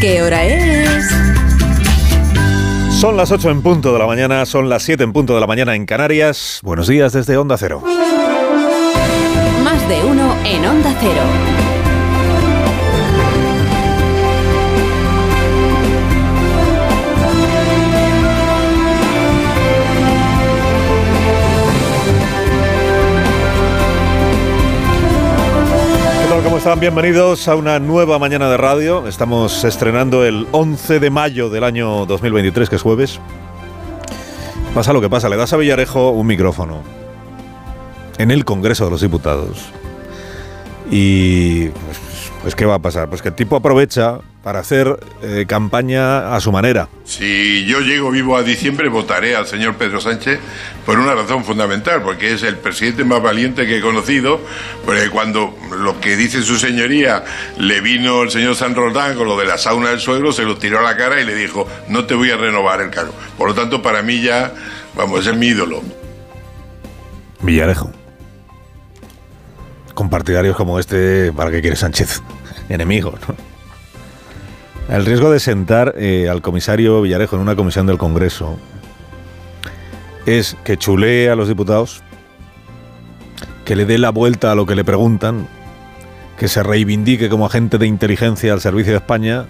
¿qué hora es? Son las 8 en punto de la mañana, son las 7 en punto de la mañana en Canarias. Buenos días desde Onda Cero. Más de uno en Onda Cero. ¿Cómo están? Bienvenidos a una nueva mañana de radio. Estamos estrenando el 11 de mayo del año 2023, que es jueves. Pasa lo que pasa, le das a Villarejo un micrófono en el Congreso de los Diputados. Y pues, pues, ¿qué va a pasar? Pues que el tipo aprovecha para hacer eh, campaña a su manera. Si yo llego vivo a diciembre, votaré al señor Pedro Sánchez por una razón fundamental, porque es el presidente más valiente que he conocido, porque cuando lo que dice su señoría le vino el señor San Roldán con lo de la sauna del suegro, se lo tiró a la cara y le dijo, no te voy a renovar el cargo. Por lo tanto, para mí ya, vamos, es mi ídolo. Villarejo. Con partidarios como este, ¿para qué quiere Sánchez? Enemigo, ¿no? El riesgo de sentar eh, al comisario Villarejo en una comisión del Congreso es que chulee a los diputados, que le dé la vuelta a lo que le preguntan, que se reivindique como agente de inteligencia al servicio de España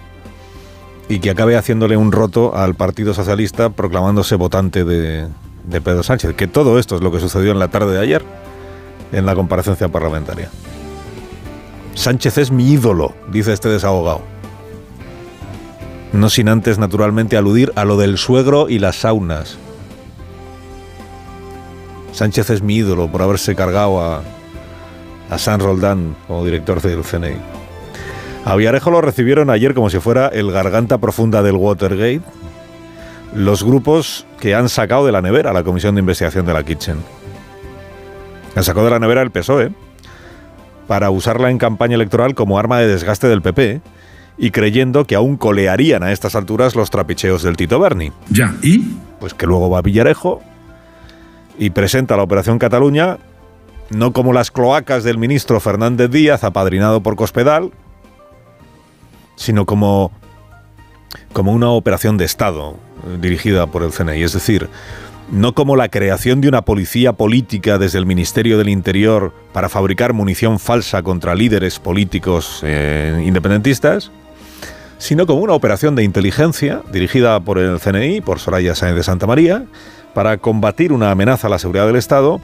y que acabe haciéndole un roto al Partido Socialista proclamándose votante de, de Pedro Sánchez. Que todo esto es lo que sucedió en la tarde de ayer en la comparecencia parlamentaria. Sánchez es mi ídolo, dice este desahogado. No sin antes, naturalmente, aludir a lo del suegro y las saunas. Sánchez es mi ídolo por haberse cargado a, a San Roldán como director del CNI. A Villarejo lo recibieron ayer como si fuera el garganta profunda del Watergate, los grupos que han sacado de la nevera la Comisión de Investigación de la Kitchen. Han sacado de la nevera el PSOE para usarla en campaña electoral como arma de desgaste del PP y creyendo que aún colearían a estas alturas los trapicheos del Tito Berni. Ya, ¿y? Pues que luego va Villarejo y presenta la Operación Cataluña no como las cloacas del ministro Fernández Díaz, apadrinado por Cospedal, sino como, como una operación de Estado eh, dirigida por el CNI. Es decir, no como la creación de una policía política desde el Ministerio del Interior para fabricar munición falsa contra líderes políticos eh, independentistas, sino como una operación de inteligencia dirigida por el CNI, por Soraya Sáenz de Santa María, para combatir una amenaza a la seguridad del Estado,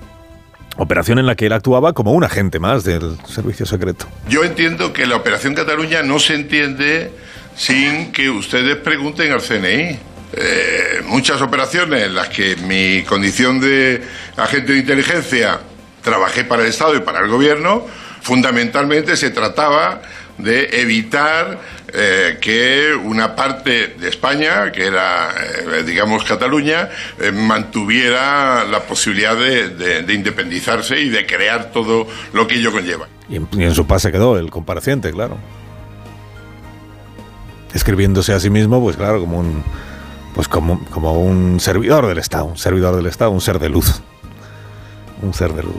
operación en la que él actuaba como un agente más del servicio secreto. Yo entiendo que la Operación Cataluña no se entiende sin que ustedes pregunten al CNI. Eh, muchas operaciones en las que mi condición de agente de inteligencia trabajé para el Estado y para el Gobierno, fundamentalmente se trataba de evitar eh, que una parte de España, que era, eh, digamos, Cataluña, eh, mantuviera la posibilidad de, de- de independizarse y de crear todo lo que ello conlleva. Y en, y en su pase quedó el compareciente, claro. Escribiéndose a sí mismo, pues claro, como un, pues como, como un servidor del Estado, un servidor del Estado, un ser de luz. Un ser de luz.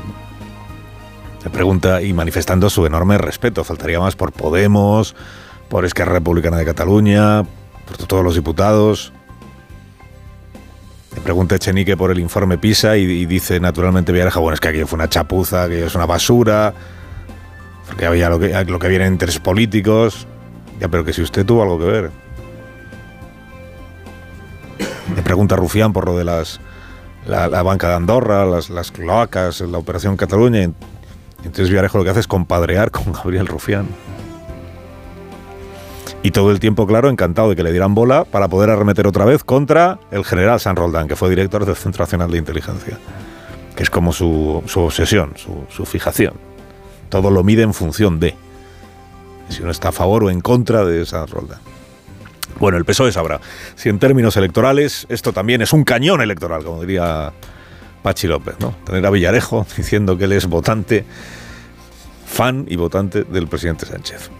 Se pregunta y manifestando su enorme respeto, faltaría más por Podemos, por Esquerra Republicana de Cataluña, por todos los diputados. Le pregunta Echenique por el informe PISA y, dice naturalmente Villarejo, bueno, es que aquello fue una chapuza, aquello es una basura, porque había lo que, lo que eran intereses políticos. Ya, pero que si usted tuvo algo que ver. Le pregunta Rufián por lo de las la, banca de Andorra, las, las cloacas, la operación Cataluña. Entonces Villarejo lo que hace es compadrear con Gabriel Rufián. Y todo el tiempo, claro, encantado de que le dieran bola para poder arremeter otra vez contra el general San Roldán, que fue director del Centro Nacional de Inteligencia. Que es como su, su obsesión, su, su fijación. Todo lo mide en función de si uno está a favor o en contra de esa Roldán. Bueno, el PSOE sabrá si en términos electorales esto también es un cañón electoral, como diría Pachi López, ¿no? Tener a Villarejo diciendo que él es votante, fan y votante del presidente Sánchez.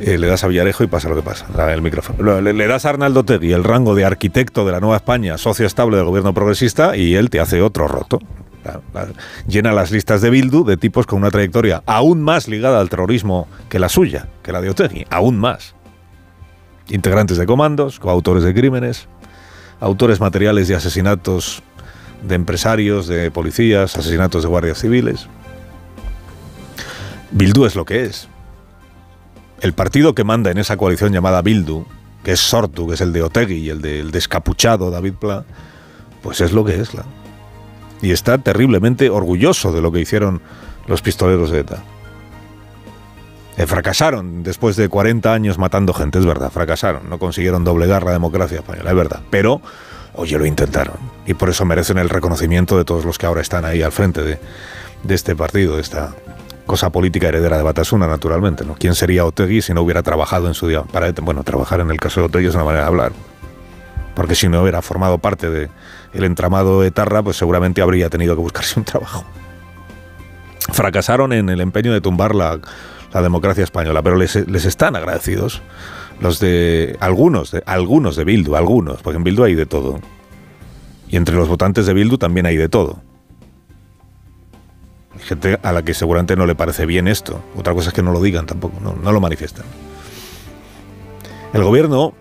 Eh, le das a Villarejo y pasa lo que pasa, el micrófono. Le, das a Arnaldo Tegui el rango de arquitecto de la Nueva España, socio estable del gobierno progresista, y él te hace otro roto. Llena las listas de Bildu de tipos con una trayectoria aún más ligada al terrorismo que la suya, que la de Otegi, aún más. Integrantes de comandos, coautores de crímenes, autores materiales de asesinatos de empresarios, de policías, asesinatos de guardias civiles. Bildu es lo que es. El partido que manda en esa coalición llamada Bildu, que es Sortu, que es el de Otegi y el del descapuchado David Pla, pues es lo que es. la. Y está terriblemente orgulloso de lo que hicieron los pistoleros de ETA. Eh, fracasaron después de 40 años matando gente, es verdad, fracasaron. No consiguieron doblegar la democracia española, es verdad. Pero, oye, lo intentaron. Y por eso merecen el reconocimiento de todos los que ahora están ahí al frente de, de este partido, de esta cosa política heredera de Batasuna, naturalmente. ¿no? ¿Quién sería Otegui si no hubiera trabajado en su día? Para, bueno, trabajar en el caso de Otegui es una manera de hablar. Porque si no hubiera formado parte del el entramado etarra, pues seguramente habría tenido que buscarse un trabajo. Fracasaron en el empeño de tumbar la, democracia española, pero les, les están agradecidos los de algunos, de algunos de Bildu, algunos, porque en Bildu hay de todo. Y entre los votantes de Bildu también hay de todo. Hay gente a la que seguramente no le parece bien esto. Otra cosa es que no lo digan tampoco, no, no lo manifiestan. El gobierno,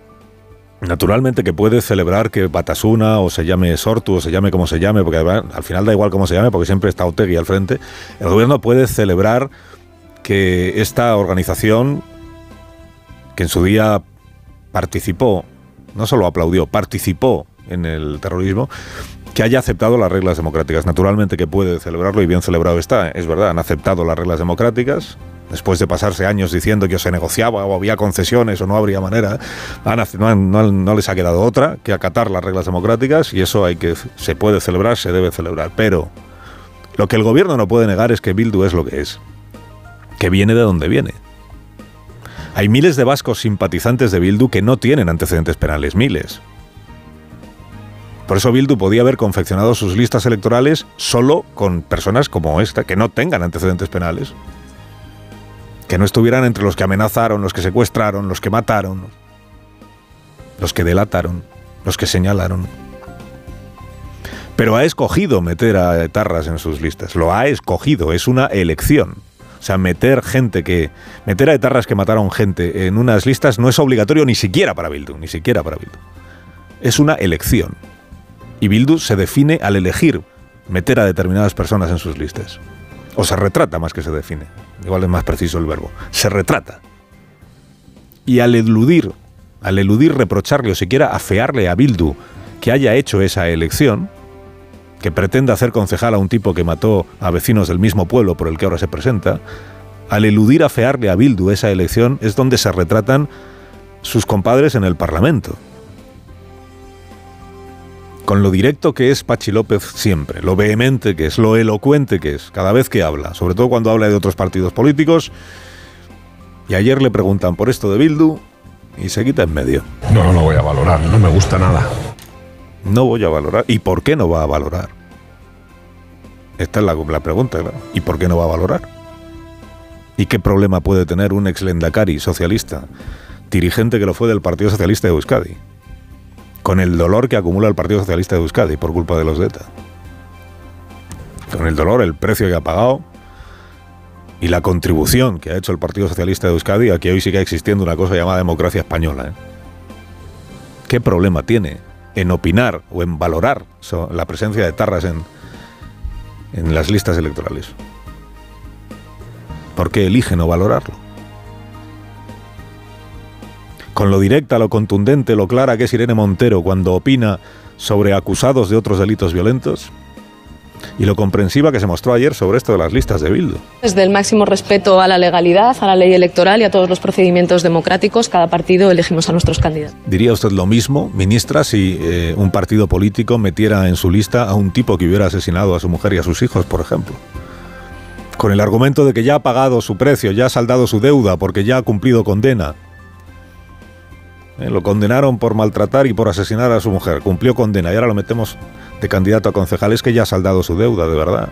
naturalmente que puede celebrar que Batasuna o se llame Sortu o se llame como se llame, porque al final da igual cómo se llame, porque siempre está Otegui al frente. El gobierno puede celebrar que esta organización, que en su día participó, no solo aplaudió, participó en el terrorismo, que haya aceptado las reglas democráticas. Naturalmente que puede celebrarlo y bien celebrado está, es verdad, han aceptado las reglas democráticas. Después de pasarse años diciendo que se negociaba o había concesiones o no habría manera, han- no- no les ha quedado otra que acatar las reglas democráticas y eso hay que se puede celebrar, se debe celebrar. Pero lo que el gobierno no puede negar es que Bildu es lo que es que viene de donde viene. Hay miles de vascos simpatizantes de Bildu que no tienen antecedentes penales, miles. Por eso Bildu podía haber confeccionado sus listas electorales solo con personas como esta, que no tengan antecedentes penales. Que no estuvieran entre los que amenazaron, los que secuestraron, los que mataron, los que delataron, los que señalaron. Pero ha escogido meter a etarras en sus listas. Lo ha escogido, es una elección. O sea, meter gente que. Meter a etarras que mataron gente en unas listas no es obligatorio ni siquiera para Bildu, ni siquiera para Bildu. Es una elección. Y Bildu se define al elegir meter a determinadas personas en sus listas. O se retrata más que se define. Igual es más preciso el verbo. Se retrata. Y al eludir, al eludir reprocharle o siquiera afearle a Bildu que haya hecho esa elección, que pretende hacer concejal a un tipo que mató a vecinos del mismo pueblo por el que ahora se presenta, al eludir afearle a Bildu esa elección es donde se retratan sus compadres en el Parlamento. Con lo directo que es Pachi López siempre, lo vehemente que es, lo elocuente que es, cada vez que habla, sobre todo cuando habla de otros partidos políticos. Y ayer le preguntan por esto de Bildu y se quita en medio. No, no lo voy a valorar, no me gusta nada. No voy a valorar. ¿Y por qué no va a valorar? Esta es la, la pregunta, claro. ¿Y por qué no va a valorar? ¿Y qué problema puede tener un ex lendakari socialista, dirigente que lo fue del Partido Socialista de Euskadi, con el dolor que acumula el Partido Socialista de Euskadi por culpa de los de ETA? Con el dolor, el precio que ha pagado y la contribución que ha hecho el Partido Socialista de Euskadi a que hoy siga existiendo una cosa llamada democracia española. ¿eh? ¿Qué problema tiene en opinar o en valorar la presencia de tarras en, en las listas electorales? ¿Por qué elige no valorarlo? Con lo directa, lo contundente, lo clara que es Irene Montero cuando opina sobre acusados de otros delitos violentos y lo comprensiva que se mostró ayer sobre esto de las listas de Bildu. Desde el máximo respeto a la legalidad, a la ley electoral y a todos los procedimientos democráticos, cada partido elegimos a nuestros candidatos. ¿Diría usted lo mismo, ministra, si eh, un partido político metiera en su lista a un tipo que hubiera asesinado a su mujer y a sus hijos, por ejemplo? Con el argumento de que ya ha pagado su precio, ya ha saldado su deuda, porque ya ha cumplido condena. Eh, lo condenaron por maltratar y por asesinar a su mujer. Cumplió condena y ahora lo metemos de candidato a concejal. Es que ya ha saldado su deuda, de verdad.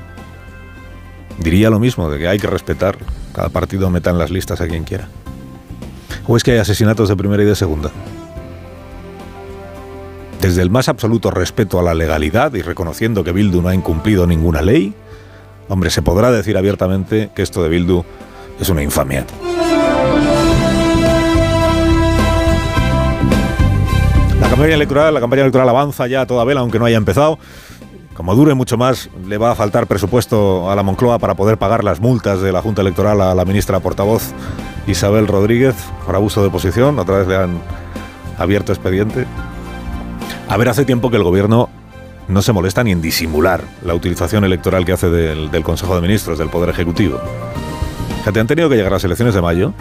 Diría lo mismo, de que hay que respetar. Cada partido meta en las listas a quien quiera. ¿O es que hay asesinatos de primera y de segunda? desde el más absoluto respeto a la legalidad y reconociendo que Bildu no ha incumplido ninguna ley, hombre, se podrá decir abiertamente que esto de Bildu es una infamia. La campaña electoral, la campaña electoral avanza ya a toda vela, aunque no haya empezado. Como dure mucho más, le va a faltar presupuesto a la Moncloa para poder pagar las multas de la Junta Electoral a la ministra portavoz Isabel Rodríguez por abuso de posición. Otra vez le han abierto expediente. A ver, hace tiempo que el gobierno no se molesta ni en disimular la utilización electoral que hace del, del Consejo de Ministros, del Poder Ejecutivo. Fíjate, han tenido que llegar las elecciones de mayo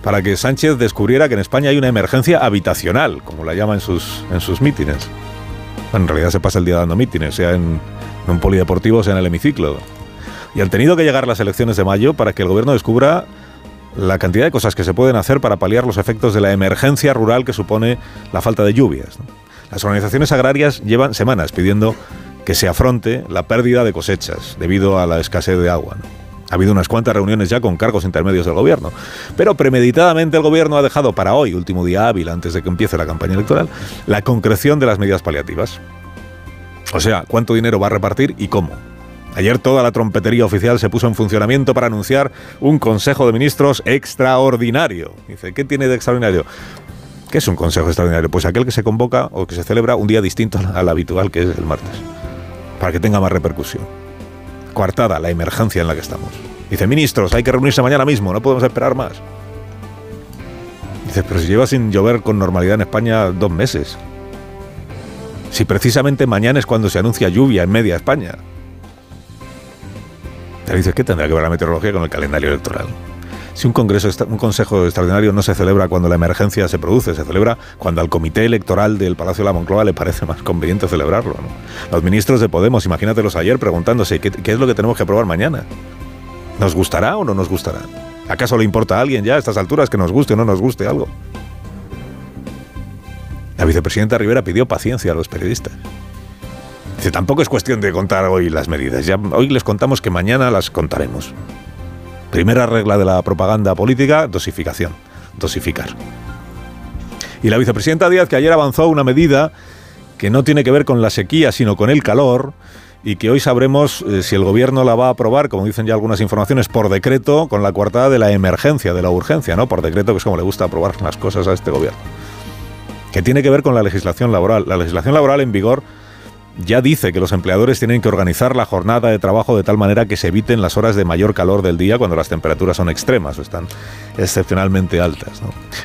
para que Sánchez descubriera que en España hay una emergencia habitacional, como la llama en sus, en sus mítines. En realidad se pasa el día dando mítines, sea en, un polideportivo, sea en el hemiciclo. Y han tenido que llegar las elecciones de mayo para que el gobierno descubra la cantidad de cosas que se pueden hacer para paliar los efectos de la emergencia rural que supone la falta de lluvias. Las organizaciones agrarias llevan semanas pidiendo que se afronte la pérdida de cosechas debido a la escasez de agua. Ha habido unas cuantas reuniones ya con cargos intermedios del gobierno, pero premeditadamente el gobierno ha dejado para hoy, último día hábil antes de que empiece la campaña electoral, la concreción de las medidas paliativas. O sea, cuánto dinero va a repartir y cómo. Ayer toda la trompetería oficial se puso en funcionamiento para anunciar un Consejo de Ministros extraordinario. Dice, ¿qué tiene de extraordinario? ¿Qué es un Consejo extraordinario? Pues aquel que se convoca o que se celebra un día distinto al habitual, que es el martes, para que tenga más repercusión coartada la emergencia en la que estamos. Dice, ministros, hay que reunirse mañana mismo, no podemos esperar más. Dice, pero si lleva sin llover con normalidad en España dos meses. Si precisamente mañana es cuando se anuncia lluvia en media España. Te dices, ¿qué tendrá que ver la meteorología con el calendario electoral? Si un congreso, un consejo extraordinario no se celebra cuando la emergencia se produce, se celebra cuando al comité electoral del Palacio de la Moncloa le parece más conveniente celebrarlo. Los ministros de Podemos, imagínatelos ayer preguntándose ¿qué, qué es lo que tenemos que aprobar mañana. ¿Nos gustará o no nos gustará? ¿Acaso le importa a alguien ya a estas alturas que nos guste o no nos guste algo? La vicepresidenta Rivera pidió paciencia a los periodistas. Dice, tampoco es cuestión de contar hoy las medidas. Ya, hoy les contamos que mañana las contaremos. Primera regla de la propaganda política, dosificación, dosificar. Y la vicepresidenta Díaz, que ayer avanzó una medida que no tiene que ver con la sequía, sino con el calor, y que hoy sabremos eh, si el gobierno la va a aprobar, como dicen ya algunas informaciones, por decreto, con la coartada de la emergencia, de la urgencia, ¿no? Por decreto, que es como le gusta aprobar las cosas a este gobierno. Que tiene que ver con la legislación laboral. La legislación laboral en vigor ya dice que los empleadores tienen que organizar la jornada de trabajo de tal manera que se eviten las horas de mayor calor del día cuando las temperaturas son extremas o están excepcionalmente altas.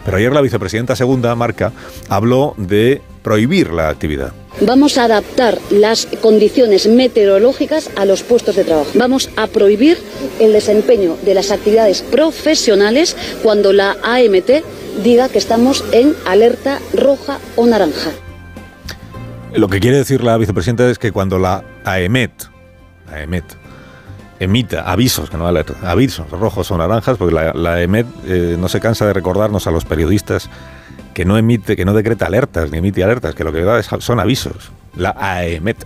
Pero ayer la vicepresidenta segunda, Marca, habló de prohibir la actividad. Vamos a adaptar las condiciones meteorológicas a los puestos de trabajo. Vamos a prohibir el desempeño de las actividades profesionales cuando la AMT diga que estamos en alerta roja o naranja. Lo que quiere decir la vicepresidenta es que cuando la AEMET, AEMET emita avisos, que no avisos rojos o naranjas, porque la, la AEMET eh, no se cansa de recordarnos a los periodistas que no emite, que no decreta alertas ni emite alertas, que lo que da son avisos. La AEMET.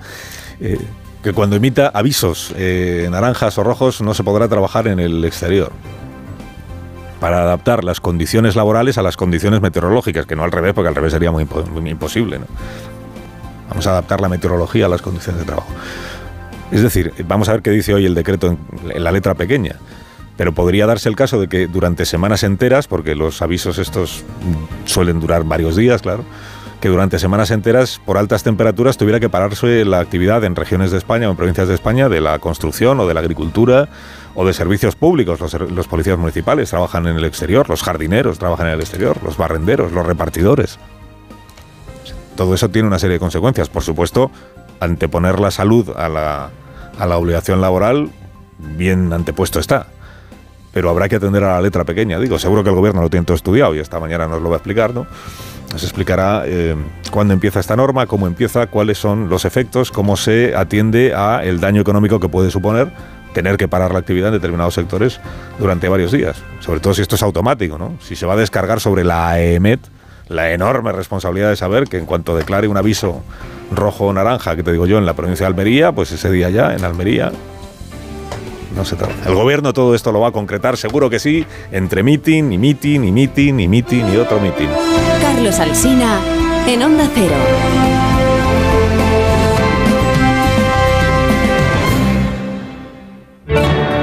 Eh, que cuando emita avisos eh, naranjas o rojos no se podrá trabajar en el exterior para adaptar las condiciones laborales a las condiciones meteorológicas, que no al revés, porque al revés sería muy imposible. ¿no? Vamos a adaptar la meteorología a las condiciones de trabajo. Es decir, vamos a ver qué dice hoy el decreto en, la letra pequeña. Pero podría darse el caso de que durante semanas enteras, porque los avisos estos suelen durar varios días, claro, que durante semanas enteras, por altas temperaturas, tuviera que pararse la actividad en regiones de España o en provincias de España de la construcción o de la agricultura o de servicios públicos. Los policías municipales trabajan en el exterior, los jardineros trabajan en el exterior, los barrenderos, los repartidores todo eso tiene una serie de consecuencias. Por supuesto, anteponer la salud a la, a la obligación laboral, bien antepuesto está. Pero habrá que atender a la letra pequeña. Digo, seguro que el gobierno lo tiene todo estudiado y esta mañana nos lo va a explicar, ¿no? Nos explicará eh, cuándo empieza esta norma, cómo empieza, cuáles son los efectos, cómo se atiende a el daño económico que puede suponer tener que parar la actividad en determinados sectores durante varios días. Sobre todo si esto es automático, ¿no? Si se va a descargar sobre la AEMET, la enorme responsabilidad de saber que en cuanto declare un aviso rojo o naranja, que te digo yo, en la provincia de Almería, pues ese día ya, en Almería, no se trata. El gobierno todo esto lo va a concretar, seguro que sí, entre meeting y meeting y meeting y meeting y otro meeting. Carlos Alsina, en Onda Cero.